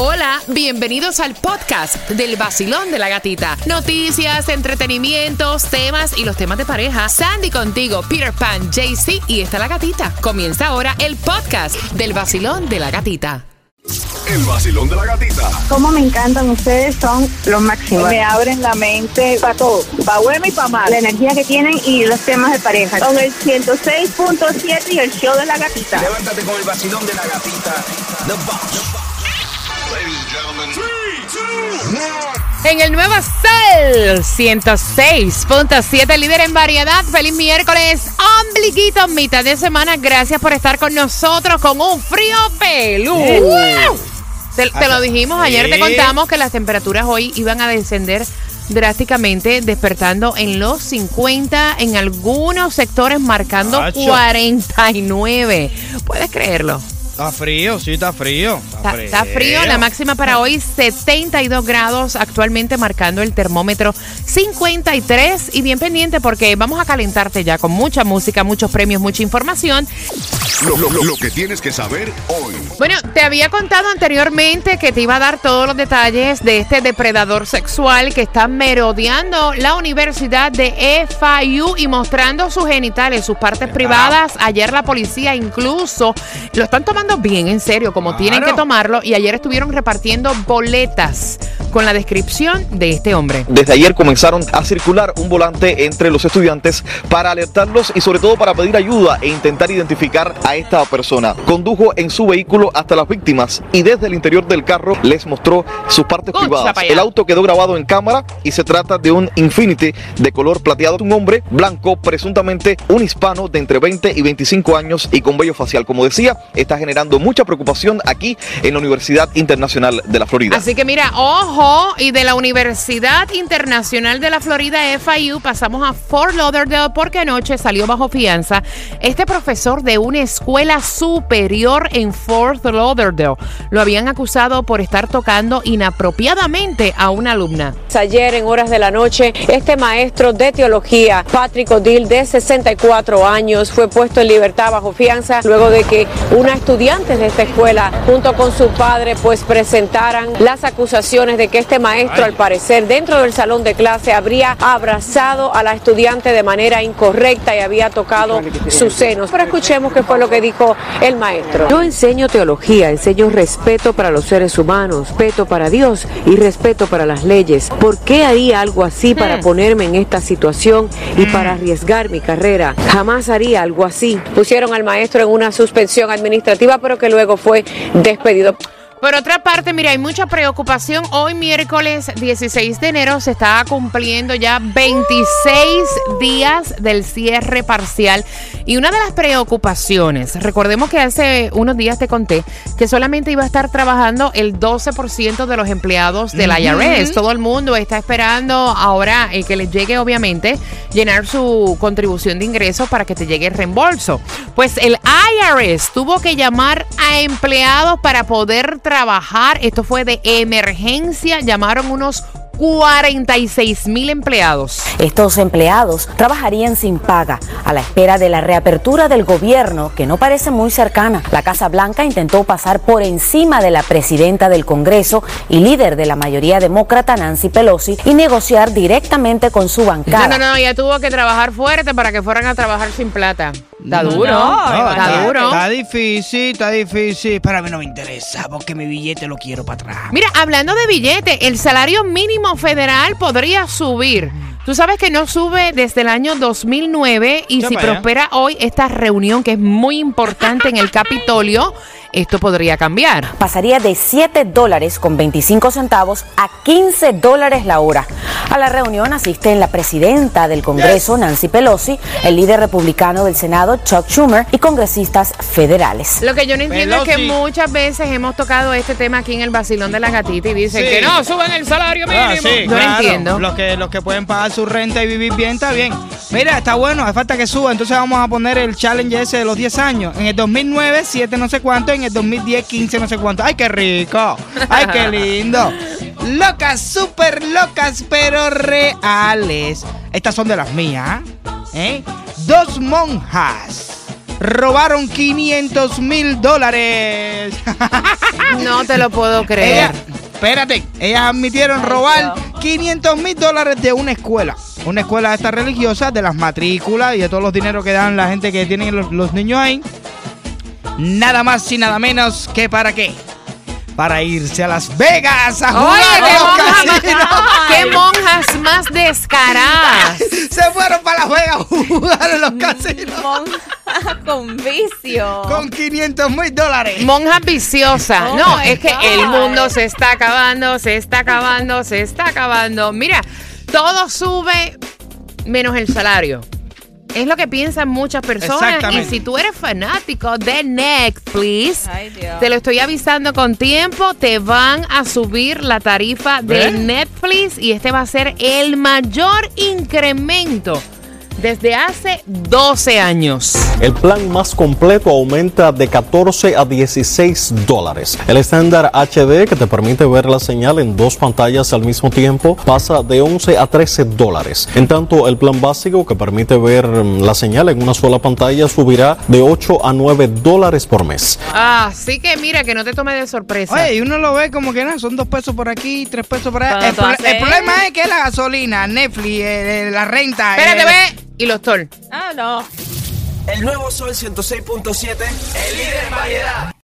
Hola, bienvenidos al podcast del vacilón de la gatita. Noticias, entretenimientos, temas y los temas de pareja. Sandy contigo, Peter Pan, JC y está la gatita. Comienza ahora el podcast del vacilón de la gatita. El vacilón de la gatita. Cómo me encantan ustedes, son los máximos. Me abren la mente para todo, para bueno y para mal. La energía que tienen y los temas de pareja. Con el 106.7 y el show de la gatita. Levántate con el vacilón de la gatita. The Boss. En el nuevo Sol 106.7, líder en variedad. Feliz miércoles, ombliguito, mitad de semana. Gracias por estar con nosotros con un frío pelú. Te, te lo dijimos, ayer te contamos que las temperaturas hoy iban a descender drásticamente, despertando en los 50, en algunos sectores marcando Tacho. 49. ¿Puedes creerlo? Está frío, sí, está frío. Está, está frío, la máxima para hoy 72 grados, actualmente marcando el termómetro 53 y bien pendiente porque vamos a calentarte ya con mucha música, muchos premios, mucha información. Lo, lo- lo- lo que tienes que saber hoy. Bueno, te había contado anteriormente que te iba a dar todos los detalles de este depredador sexual que está merodeando la Universidad de FIU y mostrando sus genitales, sus partes privadas. Ayer la policía incluso lo están tomando bien en serio, como tienen que Claro. Y ayer estuvieron repartiendo boletas con la descripción de este hombre. Desde ayer comenzaron a circular un volante entre los estudiantes para alertarlos y sobre todo para pedir ayuda e intentar identificar a esta persona. Condujo en su vehículo hasta las víctimas y desde el interior del carro les mostró sus partes privadas. El auto quedó grabado en cámara y se trata de un Infinity de color plateado. Un hombre blanco, presuntamente un hispano de entre 20 y 25 años y con vello facial. Como decía, está generando mucha preocupación aquí en la Universidad Internacional de la Florida. Así que mira, ojo, y de la Universidad Internacional de la Florida, FIU, pasamos a Fort Lauderdale porque anoche salió bajo fianza este profesor de una escuela superior en Fort Lauderdale. Lo habían acusado por estar tocando inapropiadamente a una alumna. Ayer en horas de la noche, este maestro de teología, Patrick Odil, de 64 años, fue puesto en libertad bajo fianza luego de que una estudiante de esta escuela, junto con su padre, pues presentaran las acusaciones de que este maestro, al parecer, dentro del salón de clase, habría abrazado a la estudiante de manera incorrecta y había tocado sus senos. Pero escuchemos qué fue lo que dijo el maestro. Yo enseño teología, enseño respeto para los seres humanos, respeto para Dios y respeto para las leyes. ¿Por qué haría algo así para ponerme en esta situación y para arriesgar mi carrera? Jamás haría algo así. Pusieron al maestro en una suspensión administrativa, pero que luego fue despedido. Por otra parte, mira, hay mucha preocupación. Hoy miércoles 16 de enero se está cumpliendo ya 26 días del cierre parcial. Y una de las preocupaciones, recordemos que hace unos días te conté que solamente iba a estar trabajando el 12% de los empleados del IRS. Todo el mundo está esperando ahora eh, que les llegue, obviamente, llenar su contribución de ingresos para que te llegue el reembolso. Pues el IRS tuvo que llamar a empleados para poder trabajar. Esto fue de emergencia. Llamaron unos 46 mil empleados. Estos empleados trabajarían sin paga a la espera de la reapertura del gobierno que no parece muy cercana. La Casa Blanca intentó pasar por encima de la presidenta del Congreso y líder de la mayoría demócrata Nancy Pelosi y negociar directamente con su No, bancada. no, no, ella tuvo que trabajar fuerte para que fueran a trabajar sin plata. Está duro. No, está duro. Está difícil, está difícil. Pero a mí no me interesa porque mi billete lo quiero para atrás. Mira, hablando de billete, el salario mínimo federal podría subir. Tú sabes que no sube desde el año 2009 y si para allá. prospera hoy esta reunión que es muy importante en el Capitolio, esto podría cambiar. Pasaría de 7 dólares con 25 centavos a 15 dólares la hora. A la reunión asisten la presidenta del Congreso, Nancy Pelosi, el líder republicano del Senado, Chuck Schumer, y congresistas federales. Lo que yo no entiendo es que muchas veces hemos tocado este tema aquí en el vacilón de la gatita y dicen Sí. que no, suben el salario mínimo. Ah, sí, no claro. entiendo. Los que, los que pueden pagar su renta y vivir bien, está bien. Mira, está bueno, hace falta que suba. Entonces vamos a poner el challenge ese de los 10 años. En el 2009, 7 no sé cuánto. En el 2010, 15 no sé cuánto. ¡Ay, qué rico! ¡Ay, qué lindo! Locas, súper locas, pero reales. Estas son de las mías, ¿eh? Dos monjas robaron 500 mil dólares. No te lo puedo creer. espérate, ellas admitieron robar 500 mil dólares de una escuela. Una escuela esta religiosa, de las matrículas y de todos los dineros que dan la gente que tienen los, los niños ahí. Nada más y nada menos que para qué. Para irse a Las Vegas a jugar Oye, a qué los monjas, casinos. más, qué monjas más descaradas. Se fueron para Las Vegas a jugar en los casinos Monja con vicio. con 500 mil dólares. Monjas viciosas. Oh no, es que God. el mundo se está acabando, se está acabando, se está acabando. Mira, todo sube menos el salario. Es lo que piensan muchas personas. Y si tú eres fanático de Netflix, Ay, te lo estoy avisando con tiempo, te van a subir la tarifa de ¿Eh? Netflix y este va a ser el mayor incremento desde hace 12 años. El plan más completo aumenta de 14 a 16 dólares. El estándar HD, que te permite ver la señal en dos pantallas al mismo tiempo, pasa de 11 a 13 dólares. En tanto, el plan básico, que permite ver mm, la señal en una sola pantalla, subirá de 8 a 9 dólares por mes. Así que mira, que no te tome de sorpresa. Oye, y uno lo ve como que no, son dos pesos por aquí, tres pesos por allá. El, pro- problema es que la gasolina, Netflix, eh, la renta. Espérate, eh, ve. Y los tol. Ah, no. El nuevo Sol 106.7, el líder en variedad.